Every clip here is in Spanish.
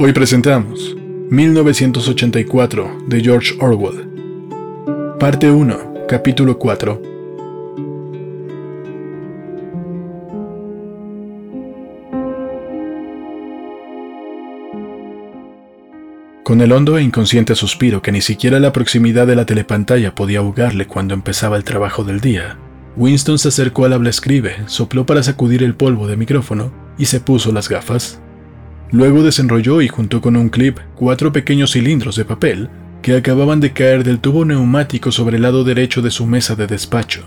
Hoy presentamos 1984 de George Orwell. Parte 1, capítulo 4. Con el hondo e inconsciente suspiro que ni siquiera la proximidad de la telepantalla podía ahogarle cuando empezaba el trabajo del día, Winston se acercó al habla escribe, sopló para sacudir el polvo de micrófono y se puso las gafas. Luego desenrolló y juntó con un clip cuatro pequeños cilindros de papel que acababan de caer del tubo neumático sobre el lado derecho de su mesa de despacho.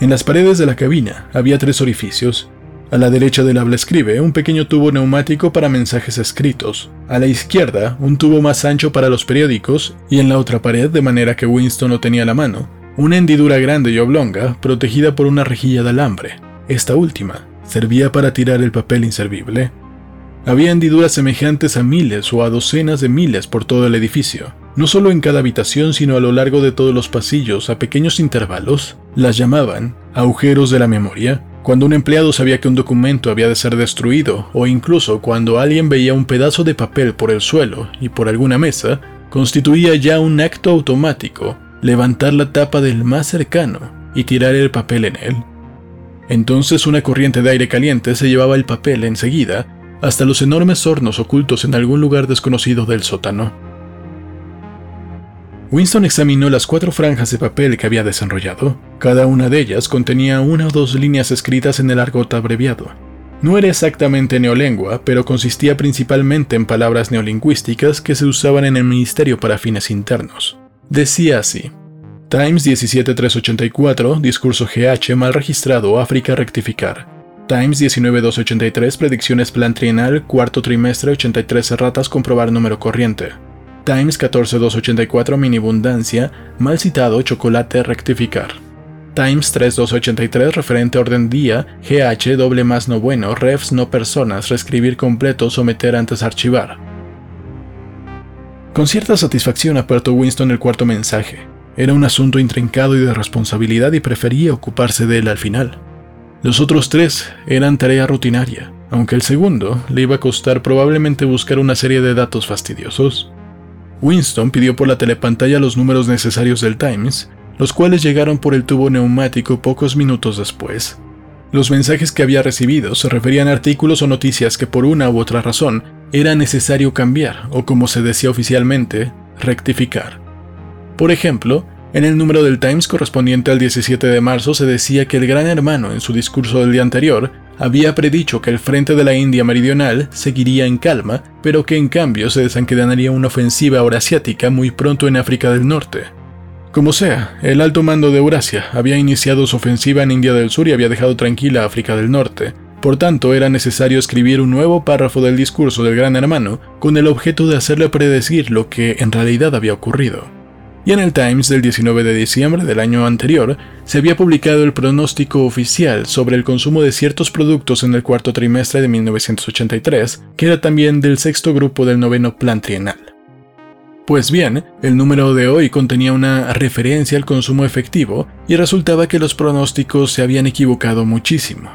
En las paredes de la cabina había tres orificios. A la derecha del habla escribe un pequeño tubo neumático para mensajes escritos, a la izquierda un tubo más ancho para los periódicos y en la otra pared, de manera que Winston no tenía la mano, una hendidura grande y oblonga protegida por una rejilla de alambre. Esta última servía para tirar el papel inservible. Había hendiduras semejantes a miles o a docenas de miles por todo el edificio, no solo en cada habitación, sino a lo largo de todos los pasillos, a pequeños intervalos. Las llamaban agujeros de la memoria, cuando un empleado sabía que un documento había de ser destruido, o incluso cuando alguien veía un pedazo de papel por el suelo y por alguna mesa, constituía ya un acto automático levantar la tapa del más cercano y tirar el papel en él. Entonces una corriente de aire caliente se llevaba el papel enseguida hasta los enormes hornos ocultos en algún lugar desconocido del sótano. Winston examinó las cuatro franjas de papel que había desenrollado. Cada una de ellas contenía una o dos líneas escritas en el argot abreviado. No era exactamente neolengua, pero consistía principalmente en palabras neolingüísticas que se usaban en el ministerio para fines internos. Decía así: Times 17384, discurso GH mal registrado, África rectificar. Times 19283, predicciones plan trienal, cuarto trimestre, 83 erratas, comprobar número corriente. Times 14284, minibundancia, mal citado, chocolate, rectificar. Times 3283, referente orden día, GH, doble más no bueno, refs no personas, reescribir completo, someter antes archivar. Con cierta satisfacción apartó Winston el cuarto mensaje. Era un asunto intrincado y de responsabilidad y prefería ocuparse de él al final. Los otros tres eran tarea rutinaria, aunque el segundo le iba a costar probablemente buscar una serie de datos fastidiosos. Winston pidió por la telepantalla los números necesarios del Times, los cuales llegaron por el tubo neumático pocos minutos después. Los mensajes que había recibido se referían a artículos o noticias que por una u otra razón era necesario cambiar, o como se decía oficialmente, rectificar. Por ejemplo, en el número del Times correspondiente al 17 de marzo se decía que el gran hermano en su discurso del día anterior había predicho que el frente de la India meridional seguiría en calma, pero que en cambio se desencadenaría una ofensiva eurasiática muy pronto en África del Norte. Como sea, el alto mando de Eurasia había iniciado su ofensiva en India del Sur y había dejado tranquila África del Norte. Por tanto, era necesario escribir un nuevo párrafo del discurso del Gran Hermano con el objeto de hacerle predecir lo que en realidad había ocurrido y en el Times del 19 de diciembre del año anterior se había publicado el pronóstico oficial sobre el consumo de ciertos productos en el cuarto trimestre de 1983, que era también del sexto grupo del noveno plan trienal. Pues bien, el número de hoy contenía una referencia al consumo efectivo y resultaba que los pronósticos se habían equivocado muchísimo.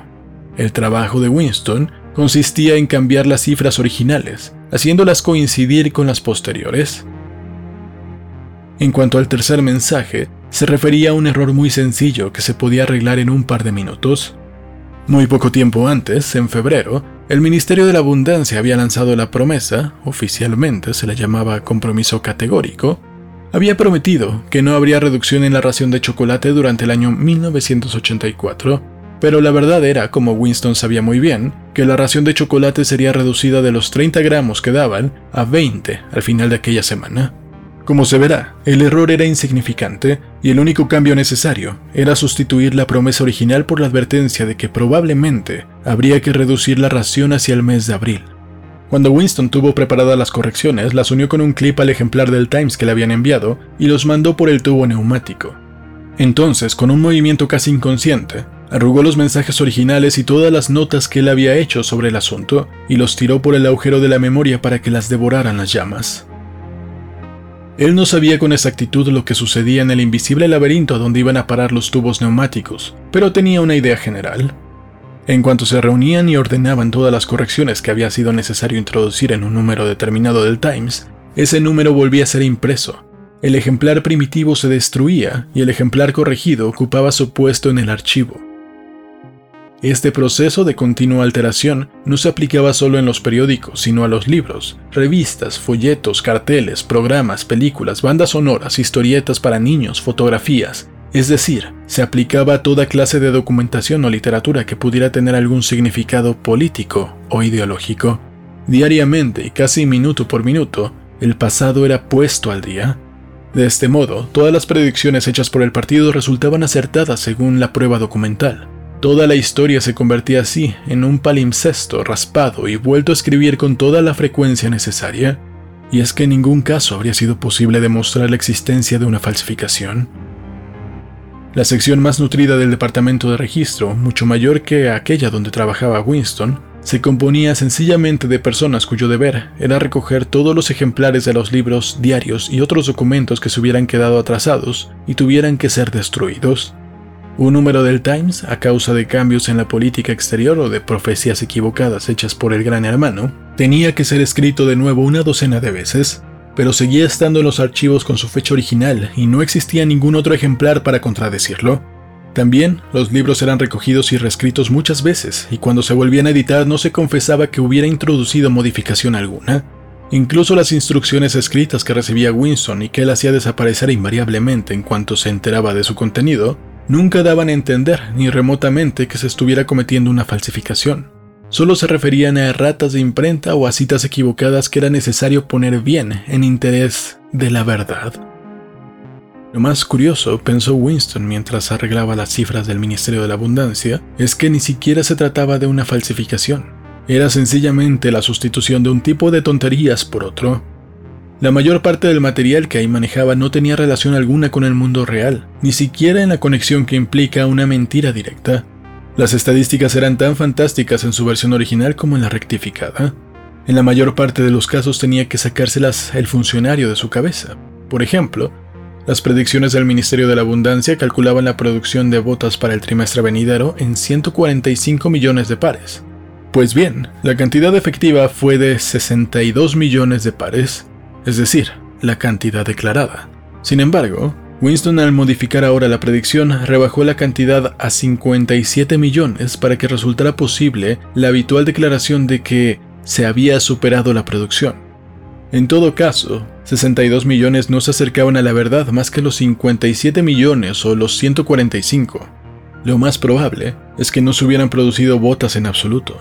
El trabajo de Winston consistía en cambiar las cifras originales, haciéndolas coincidir con las posteriores, en cuanto al tercer mensaje, se refería a un error muy sencillo que se podía arreglar en un par de minutos. Muy poco tiempo antes, en febrero, el Ministerio de la Abundancia había lanzado la promesa, oficialmente se la llamaba compromiso categórico, había prometido que no habría reducción en la ración de chocolate durante el año 1984, pero la verdad era, como Winston sabía muy bien, que la ración de chocolate sería reducida de los 30 gramos que daban a 20 al final de aquella semana. Como se verá, el error era insignificante y el único cambio necesario era sustituir la promesa original por la advertencia de que probablemente habría que reducir la ración hacia el mes de abril. Cuando Winston tuvo preparadas las correcciones, las unió con un clip al ejemplar del Times que le habían enviado y los mandó por el tubo neumático. Entonces, con un movimiento casi inconsciente, arrugó los mensajes originales y todas las notas que él había hecho sobre el asunto y los tiró por el agujero de la memoria para que las devoraran las llamas. Él no sabía con exactitud lo que sucedía en el invisible laberinto a donde iban a parar los tubos neumáticos, pero tenía una idea general. En cuanto se reunían y ordenaban todas las correcciones que había sido necesario introducir en un número determinado del Times, ese número volvía a ser impreso. El ejemplar primitivo se destruía y el ejemplar corregido ocupaba su puesto en el archivo. Este proceso de continua alteración no se aplicaba solo en los periódicos, sino a los libros, revistas, folletos, carteles, programas, películas, bandas sonoras, historietas para niños, fotografías, es decir, se aplicaba a toda clase de documentación o literatura que pudiera tener algún significado político o ideológico. Diariamente casi minuto por minuto, el pasado era puesto al día. De este modo, todas las predicciones hechas por el partido resultaban acertadas según la prueba documental. Toda la historia se convertía así en un palimpsesto raspado y vuelto a escribir con toda la frecuencia necesaria, y es que en ningún caso habría sido posible demostrar la existencia de una falsificación. La sección más nutrida del departamento de registro, mucho mayor que aquella donde trabajaba Winston, se componía sencillamente de personas cuyo deber era recoger todos los ejemplares de los libros, diarios y otros documentos que se hubieran quedado atrasados y tuvieran que ser destruidos. Un número del Times, a causa de cambios en la política exterior o de profecías equivocadas hechas por el gran hermano, tenía que ser escrito de nuevo una docena de veces, pero seguía estando en los archivos con su fecha original y no existía ningún otro ejemplar para contradecirlo. También, los libros eran recogidos y reescritos muchas veces, y cuando se volvían a editar no se confesaba que hubiera introducido modificación alguna. Incluso las instrucciones escritas que recibía Winston y que él hacía desaparecer invariablemente en cuanto se enteraba de su contenido, nunca daban a entender ni remotamente que se estuviera cometiendo una falsificación solo se referían a erratas de imprenta o a citas equivocadas que era necesario poner bien en interés de la verdad. Lo más curioso, pensó Winston mientras arreglaba las cifras del Ministerio de la Abundancia, es que ni siquiera se trataba de una falsificación. Era sencillamente la sustitución de un tipo de tonterías por otro. La mayor parte del material que ahí manejaba no tenía relación alguna con el mundo real, ni siquiera en la conexión que implica una mentira directa. Las estadísticas eran tan fantásticas en su versión original como en la rectificada. En la mayor parte de los casos tenía que sacárselas el funcionario de su cabeza. Por ejemplo, las predicciones del Ministerio de la Abundancia calculaban la producción de botas para el trimestre venidero en 145 millones de pares. Pues bien, la cantidad efectiva fue de 62 millones de pares, es decir, la cantidad declarada. Sin embargo, Winston al modificar ahora la predicción rebajó la cantidad a 57 millones para que resultara posible la habitual declaración de que se había superado la producción. En todo caso, 62 millones no se acercaban a la verdad más que los 57 millones o los 145. Lo más probable es que no se hubieran producido botas en absoluto.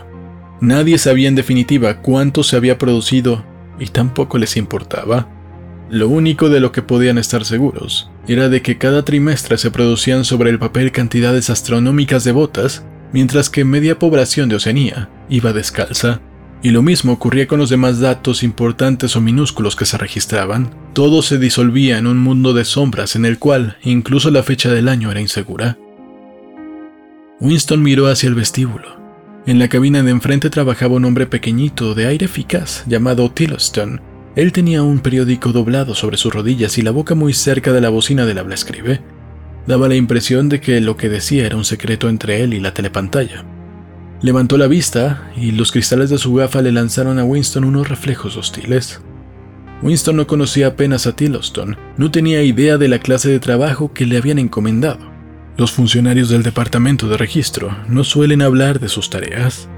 Nadie sabía en definitiva cuánto se había producido y tampoco les importaba. Lo único de lo que podían estar seguros era de que cada trimestre se producían sobre el papel cantidades astronómicas de botas, mientras que media población de Oceanía iba descalza. Y lo mismo ocurría con los demás datos importantes o minúsculos que se registraban. Todo se disolvía en un mundo de sombras en el cual incluso la fecha del año era insegura. Winston miró hacia el vestíbulo. En la cabina de enfrente trabajaba un hombre pequeñito de aire eficaz llamado Tillotson, él tenía un periódico doblado sobre sus rodillas y la boca muy cerca de la bocina del habla escribe. Daba la impresión de que lo que decía era un secreto entre él y la telepantalla. Levantó la vista y los cristales de su gafa le lanzaron a Winston unos reflejos hostiles. Winston no conocía apenas a Tillotson, no tenía idea de la clase de trabajo que le habían encomendado. Los funcionarios del departamento de registro no suelen hablar de sus tareas.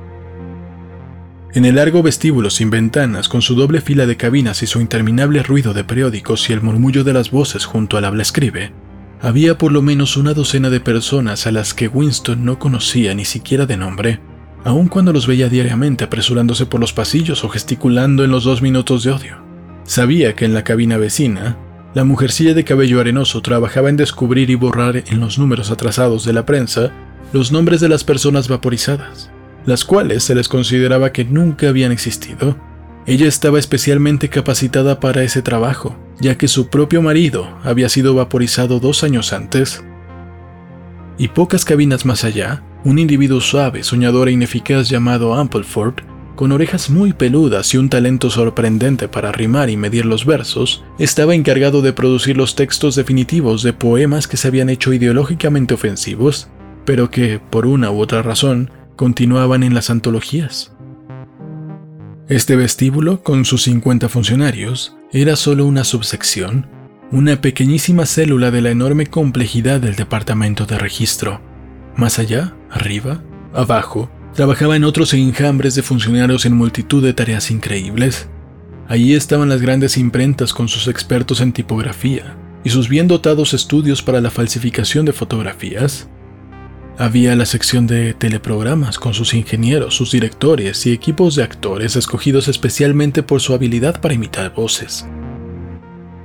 En el largo vestíbulo sin ventanas, con su doble fila de cabinas y su interminable ruido de periódicos y el murmullo de las voces junto al habla escribe, había por lo menos una docena de personas a las que Winston no conocía ni siquiera de nombre, aun cuando los veía diariamente apresurándose por los pasillos o gesticulando en los dos minutos de odio. Sabía que en la cabina vecina, la mujercilla de cabello arenoso trabajaba en descubrir y borrar en los números atrasados de la prensa los nombres de las personas vaporizadas las cuales se les consideraba que nunca habían existido. Ella estaba especialmente capacitada para ese trabajo, ya que su propio marido había sido vaporizado dos años antes. Y pocas cabinas más allá, un individuo suave, soñador e ineficaz llamado Ampleford, con orejas muy peludas y un talento sorprendente para rimar y medir los versos, estaba encargado de producir los textos definitivos de poemas que se habían hecho ideológicamente ofensivos, pero que, por una u otra razón, continuaban en las antologías. Este vestíbulo, con sus 50 funcionarios, era solo una subsección, una pequeñísima célula de la enorme complejidad del departamento de registro. Más allá, arriba, abajo, trabajaban otros enjambres de funcionarios en multitud de tareas increíbles. Allí estaban las grandes imprentas con sus expertos en tipografía y sus bien dotados estudios para la falsificación de fotografías, había la sección de teleprogramas con sus ingenieros, sus directores y equipos de actores escogidos especialmente por su habilidad para imitar voces.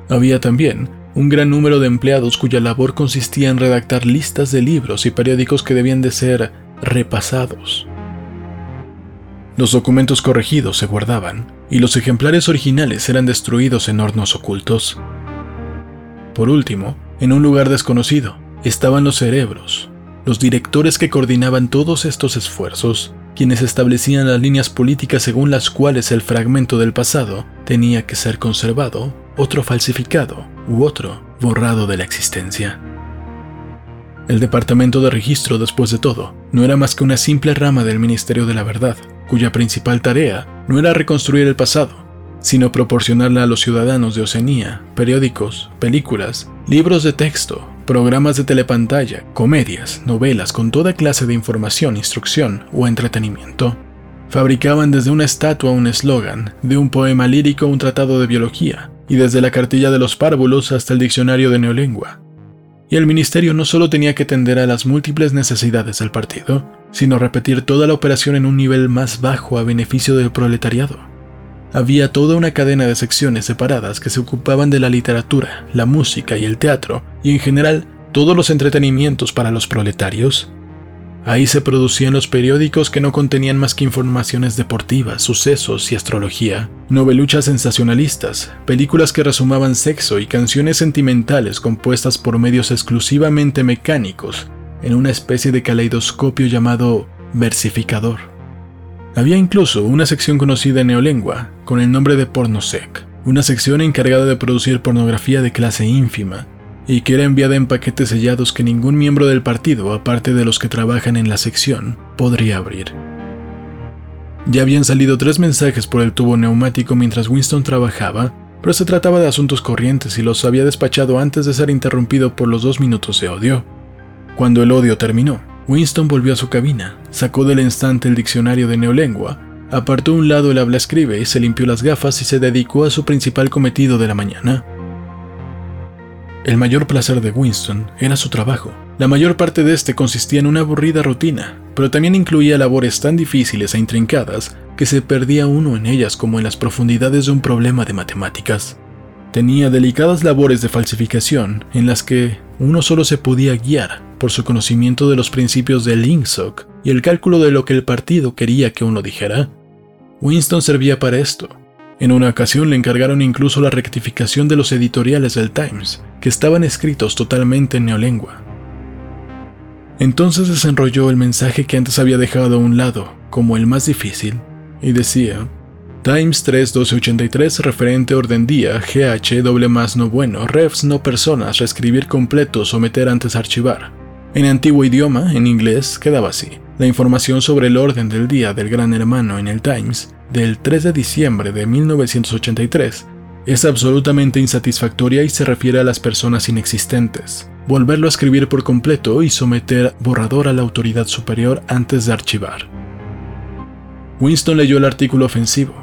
Había también un gran número de empleados cuya labor consistía en redactar listas de libros y periódicos que debían de ser repasados. Los documentos corregidos se guardaban y los ejemplares originales eran destruidos en hornos ocultos. Por último, en un lugar desconocido, estaban los cerebros, los directores que coordinaban todos estos esfuerzos, quienes establecían las líneas políticas según las cuales el fragmento del pasado tenía que ser conservado, otro falsificado u otro borrado de la existencia. El Departamento de Registro, después de todo, no era más que una simple rama del Ministerio de la Verdad, cuya principal tarea no era reconstruir el pasado, sino proporcionarle a los ciudadanos de Oceanía periódicos, películas, libros de texto, programas de telepantalla, comedias, novelas con toda clase de información, instrucción o entretenimiento. Fabricaban desde una estatua un eslogan, de un poema lírico un tratado de biología, y desde la cartilla de los párvulos hasta el diccionario de neolengua. Y el ministerio no solo tenía que atender a las múltiples necesidades del partido, sino repetir toda la operación en un nivel más bajo a beneficio del proletariado. Había toda una cadena de secciones separadas que se ocupaban de la literatura, la música y el teatro, y en general todos los entretenimientos para los proletarios. Ahí se producían los periódicos que no contenían más que informaciones deportivas, sucesos y astrología, noveluchas sensacionalistas, películas que resumaban sexo y canciones sentimentales compuestas por medios exclusivamente mecánicos, en una especie de caleidoscopio llamado versificador. Había incluso una sección conocida en neolengua con el nombre de Pornosec, una sección encargada de producir pornografía de clase ínfima y que era enviada en paquetes sellados que ningún miembro del partido, aparte de los que trabajan en la sección, podría abrir. Ya habían salido tres mensajes por el tubo neumático mientras Winston trabajaba, pero se trataba de asuntos corrientes y los había despachado antes de ser interrumpido por los dos minutos de odio. Cuando el odio terminó, Winston volvió a su cabina, sacó del instante el diccionario de neolengua, apartó un lado el habla escribe, se limpió las gafas y se dedicó a su principal cometido de la mañana. El mayor placer de Winston era su trabajo. La mayor parte de este consistía en una aburrida rutina, pero también incluía labores tan difíciles e intrincadas que se perdía uno en ellas como en las profundidades de un problema de matemáticas. Tenía delicadas labores de falsificación en las que uno solo se podía guiar por su conocimiento de los principios del INSOC y el cálculo de lo que el partido quería que uno dijera. Winston servía para esto. En una ocasión le encargaron incluso la rectificación de los editoriales del Times, que estaban escritos totalmente en neolengua. Entonces desenrolló el mensaje que antes había dejado a un lado, como el más difícil, y decía, Times 3 1283 referente orden día, GH doble más no bueno, refs no personas, reescribir completo, someter antes archivar. En antiguo idioma, en inglés, quedaba así. La información sobre el orden del día del Gran Hermano en el Times, del 3 de diciembre de 1983, es absolutamente insatisfactoria y se refiere a las personas inexistentes. Volverlo a escribir por completo y someter borrador a la autoridad superior antes de archivar. Winston leyó el artículo ofensivo.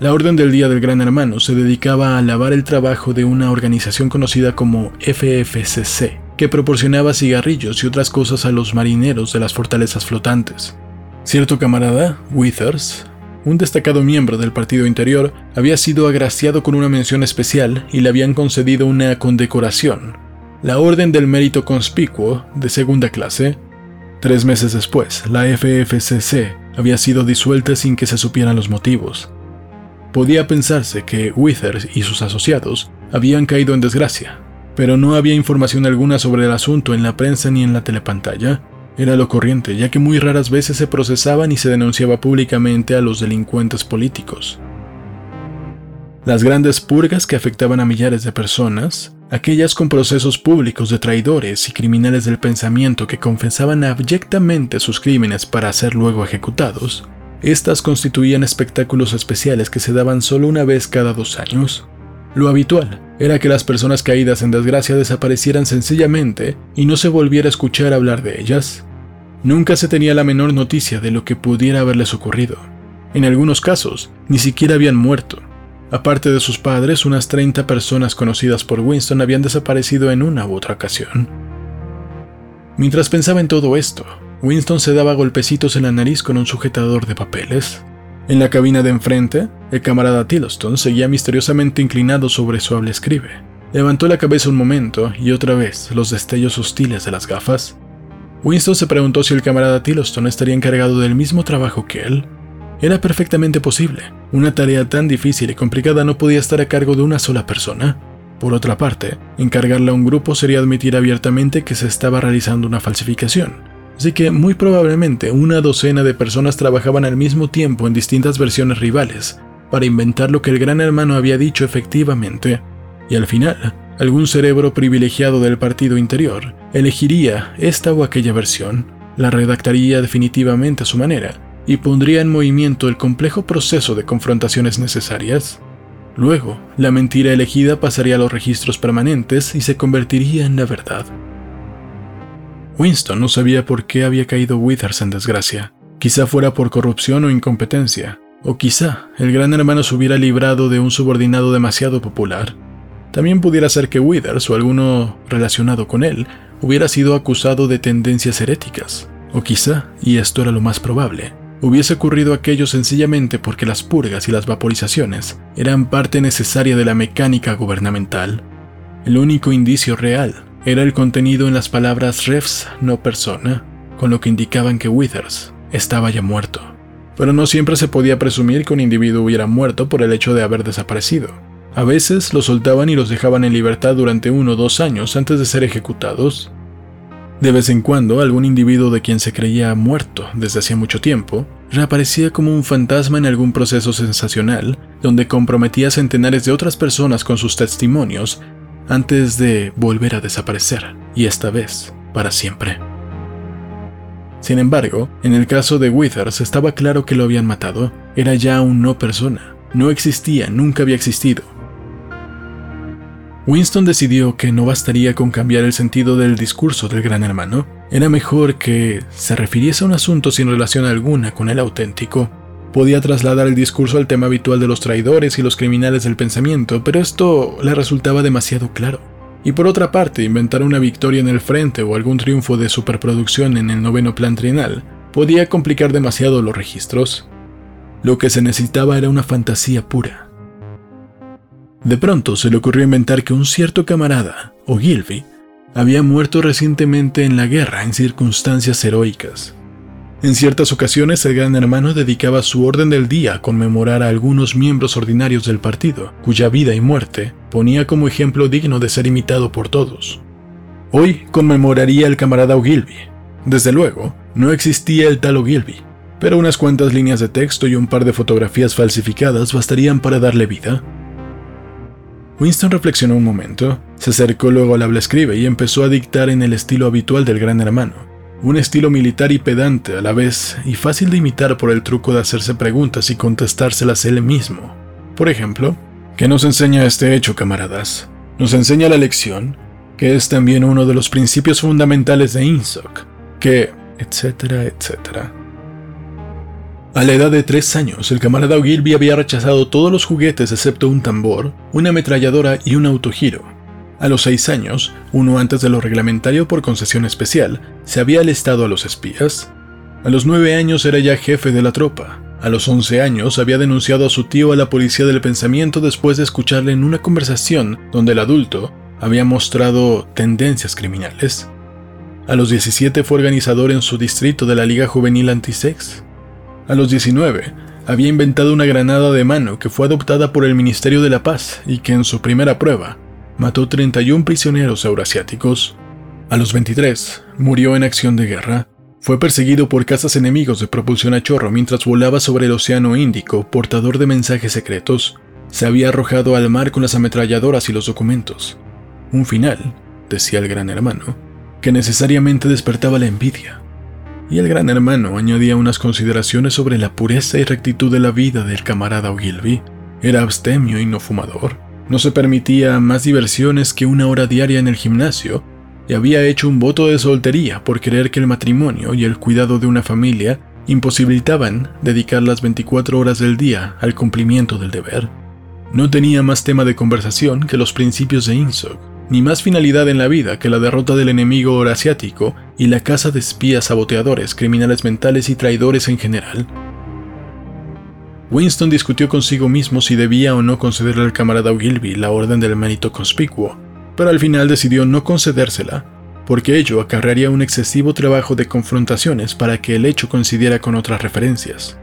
La Orden del Día del Gran Hermano se dedicaba a alabar el trabajo de una organización conocida como FFCC, que proporcionaba cigarrillos y otras cosas a los marineros de las fortalezas flotantes. Cierto camarada, Withers, un destacado miembro del Partido Interior, había sido agraciado con una mención especial y le habían concedido una condecoración, la Orden del Mérito Conspicuo de segunda clase. Tres meses después, la FFCC había sido disuelta sin que se supieran los motivos. Podía pensarse que Withers y sus asociados habían caído en desgracia, pero no había información alguna sobre el asunto en la prensa ni en la telepantalla. Era lo corriente, ya que muy raras veces se procesaban y se denunciaba públicamente a los delincuentes políticos. Las grandes purgas que afectaban a millares de personas aquellas con procesos públicos de traidores y criminales del pensamiento que confesaban abyectamente sus crímenes para ser luego ejecutados, estas constituían espectáculos especiales que se daban solo una vez cada dos años. Lo habitual era que las personas caídas en desgracia desaparecieran sencillamente y no se volviera a escuchar hablar de ellas. Nunca se tenía la menor noticia de lo que pudiera haberles ocurrido. En algunos casos, ni siquiera habían muerto. Aparte de sus padres, unas 30 personas conocidas por Winston habían desaparecido en una u otra ocasión. Mientras pensaba en todo esto, Winston se daba golpecitos en la nariz con un sujetador de papeles. En la cabina de enfrente, el camarada Tillotson seguía misteriosamente inclinado sobre su hable escribe. Levantó la cabeza un momento y otra vez los destellos hostiles de las gafas. Winston se preguntó si el camarada Tillotson estaría encargado del mismo trabajo que él. Era perfectamente posible. Una tarea tan difícil y complicada no podía estar a cargo de una sola persona. Por otra parte, encargarle a un grupo sería admitir abiertamente que se estaba realizando una falsificación, Así que muy probablemente una docena de personas trabajaban al mismo tiempo en distintas versiones rivales para inventar lo que el gran hermano había dicho efectivamente, y al final, algún cerebro privilegiado del partido interior elegiría esta o aquella versión, la redactaría definitivamente a su manera y pondría en movimiento el complejo proceso de confrontaciones necesarias. Luego, la mentira elegida pasaría a los registros permanentes y se convertiría en la verdad. Winston no sabía por qué había caído Withers en desgracia. Quizá fuera por corrupción o incompetencia, o quizá el gran hermano se hubiera librado de un subordinado demasiado popular. También pudiera ser que Withers o alguno relacionado con él hubiera sido acusado de tendencias heréticas, o quizá, y esto era lo más probable, hubiese ocurrido aquello sencillamente porque las purgas y las vaporizaciones eran parte necesaria de la mecánica gubernamental. El único indicio real era el contenido en las palabras refs no persona, con lo que indicaban que Withers estaba ya muerto. Pero no siempre se podía presumir que un individuo hubiera muerto por el hecho de haber desaparecido. A veces los soltaban y los dejaban en libertad durante uno o dos años antes de ser ejecutados. De vez en cuando, algún individuo de quien se creía muerto desde hacía mucho tiempo reaparecía como un fantasma en algún proceso sensacional, donde comprometía a centenares de otras personas con sus testimonios antes de volver a desaparecer, y esta vez para siempre. Sin embargo, en el caso de Withers estaba claro que lo habían matado, era ya un no persona, no existía, nunca había existido. Winston decidió que no bastaría con cambiar el sentido del discurso del gran hermano, era mejor que se refiriese a un asunto sin relación alguna con el auténtico Podía trasladar el discurso al tema habitual de los traidores y los criminales del pensamiento, pero esto le resultaba demasiado claro. Y por otra parte, inventar una victoria en el frente o algún triunfo de superproducción en el noveno plan trienal podía complicar demasiado los registros. Lo que se necesitaba era una fantasía pura. De pronto se le ocurrió inventar que un cierto camarada, o Gilby, había muerto recientemente en la guerra en circunstancias heroicas. En ciertas ocasiones el gran hermano dedicaba su orden del día a conmemorar a algunos miembros ordinarios del partido, cuya vida y muerte ponía como ejemplo digno de ser imitado por todos. Hoy conmemoraría al camarada Ogilvy. Desde luego, no existía el tal Ogilvy, pero unas cuantas líneas de texto y un par de fotografías falsificadas bastarían para darle vida. Winston reflexionó un momento, se acercó luego al habla escribe y empezó a dictar en el estilo habitual del gran hermano un estilo militar y pedante a la vez y fácil de imitar por el truco de hacerse preguntas y contestárselas él mismo. Por ejemplo, ¿qué nos enseña este hecho, camaradas? Nos enseña la lección, que es también uno de los principios fundamentales de INSOC, que, etcétera, etcétera. A la edad de tres años, el camarada Ogilvy había rechazado todos los juguetes excepto un tambor, una ametralladora y un autogiro, a los seis años, uno antes de lo reglamentario por concesión especial, se había alistado a los espías. A los nueve años era ya jefe de la tropa. A los once años había denunciado a su tío a la policía del pensamiento después de escucharle en una conversación donde el adulto había mostrado tendencias criminales. A los 17 fue organizador en su distrito de la Liga Juvenil Antisex. A los 19 había inventado una granada de mano que fue adoptada por el Ministerio de la Paz y que en su primera prueba mató 31 prisioneros euroasiáticos. A los 23, murió en acción de guerra. Fue perseguido por cazas enemigos de propulsión a chorro mientras volaba sobre el Océano Índico, portador de mensajes secretos. Se había arrojado al mar con las ametralladoras y los documentos. Un final, decía el gran hermano, que necesariamente despertaba la envidia. Y el gran hermano añadía unas consideraciones sobre la pureza y rectitud de la vida del camarada Ogilvy. Era abstemio y no fumador. No se permitía más diversiones que una hora diaria en el gimnasio y había hecho un voto de soltería por creer que el matrimonio y el cuidado de una familia imposibilitaban dedicar las 24 horas del día al cumplimiento del deber. No tenía más tema de conversación que los principios de Insoc, ni más finalidad en la vida que la derrota del enemigo horasiático y la caza de espías saboteadores, criminales mentales y traidores en general. Winston discutió consigo mismo si debía o no concederle al camarada Ogilvy la orden del mérito conspicuo, pero al final decidió no concedérsela, porque ello acarrearía un excesivo trabajo de confrontaciones para que el hecho coincidiera con otras referencias.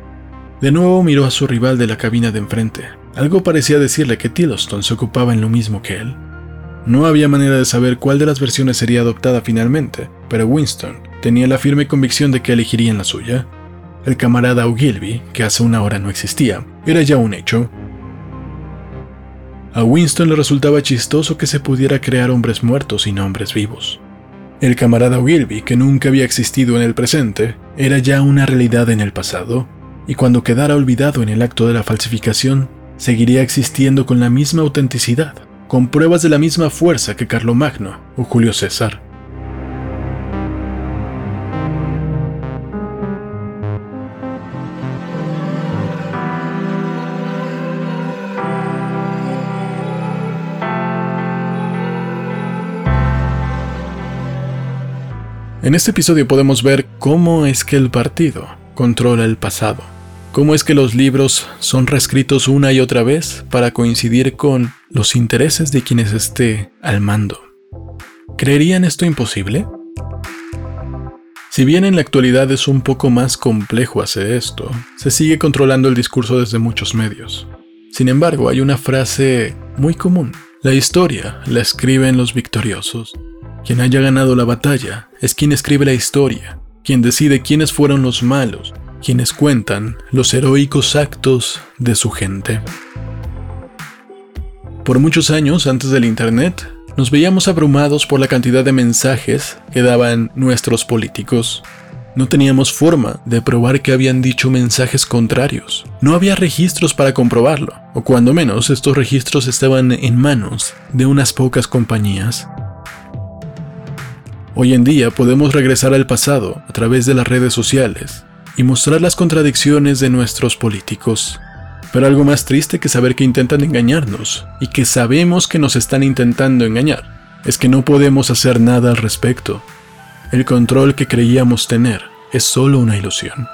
De nuevo miró a su rival de la cabina de enfrente. Algo parecía decirle que Tillotson se ocupaba en lo mismo que él. No había manera de saber cuál de las versiones sería adoptada finalmente, pero Winston tenía la firme convicción de que elegirían la suya. El camarada Ogilvy, que hace una hora no existía, era ya un hecho, a Winston le resultaba chistoso que se pudiera crear hombres muertos y no hombres vivos. El camarada Wilby, que nunca había existido en el presente, era ya una realidad en el pasado, y cuando quedara olvidado en el acto de la falsificación, seguiría existiendo con la misma autenticidad, con pruebas de la misma fuerza que Carlomagno o Julio César. En este episodio podemos ver cómo es que el partido controla el pasado, cómo es que los libros son reescritos una y otra vez para coincidir con los intereses de quienes esté al mando. ¿Creerían esto imposible? Si bien en la actualidad es un poco más complejo hacer esto, se sigue controlando el discurso desde muchos medios. Sin embargo, hay una frase muy común. La historia la escriben los victoriosos quien haya ganado la batalla es quien escribe la historia, quien decide quiénes fueron los malos, quienes cuentan los heroicos actos de su gente. Por muchos años antes del Internet, nos veíamos abrumados por la cantidad de mensajes que daban nuestros políticos. No teníamos forma de probar que habían dicho mensajes contrarios. No había registros para comprobarlo, o cuando menos estos registros estaban en manos de unas pocas compañías. Hoy en día podemos regresar al pasado a través de las redes sociales y mostrar las contradicciones de nuestros políticos. Pero algo más triste que saber que intentan engañarnos y que sabemos que nos están intentando engañar es que no podemos hacer nada al respecto. El control que creíamos tener es solo una ilusión.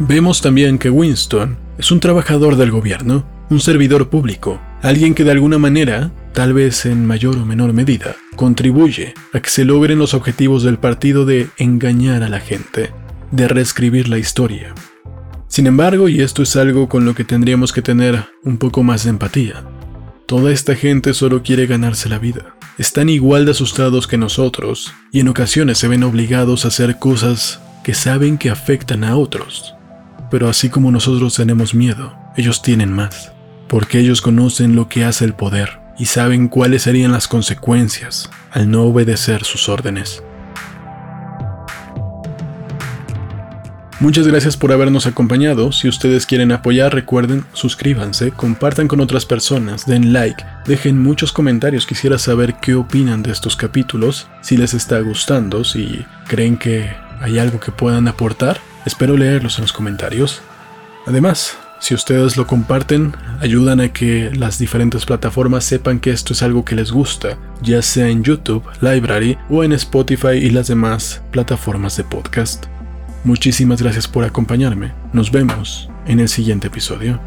Vemos también que Winston es un trabajador del gobierno, un servidor público, alguien que de alguna manera tal vez en mayor o menor medida, contribuye a que se logren los objetivos del partido de engañar a la gente, de reescribir la historia. Sin embargo, y esto es algo con lo que tendríamos que tener un poco más de empatía, toda esta gente solo quiere ganarse la vida. Están igual de asustados que nosotros y en ocasiones se ven obligados a hacer cosas que saben que afectan a otros. Pero así como nosotros tenemos miedo, ellos tienen más, porque ellos conocen lo que hace el poder y saben cuáles serían las consecuencias al no obedecer sus órdenes. Muchas gracias por habernos acompañado. Si ustedes quieren apoyar, recuerden, suscríbanse, compartan con otras personas, den like, dejen muchos comentarios. Quisiera saber qué opinan de estos capítulos, si les está gustando, si creen que hay algo que puedan aportar. Espero leerlos en los comentarios. Además, si ustedes lo comparten, ayudan a que las diferentes plataformas sepan que esto es algo que les gusta, ya sea en YouTube, Library o en Spotify y las demás plataformas de podcast. Muchísimas gracias por acompañarme. Nos vemos en el siguiente episodio.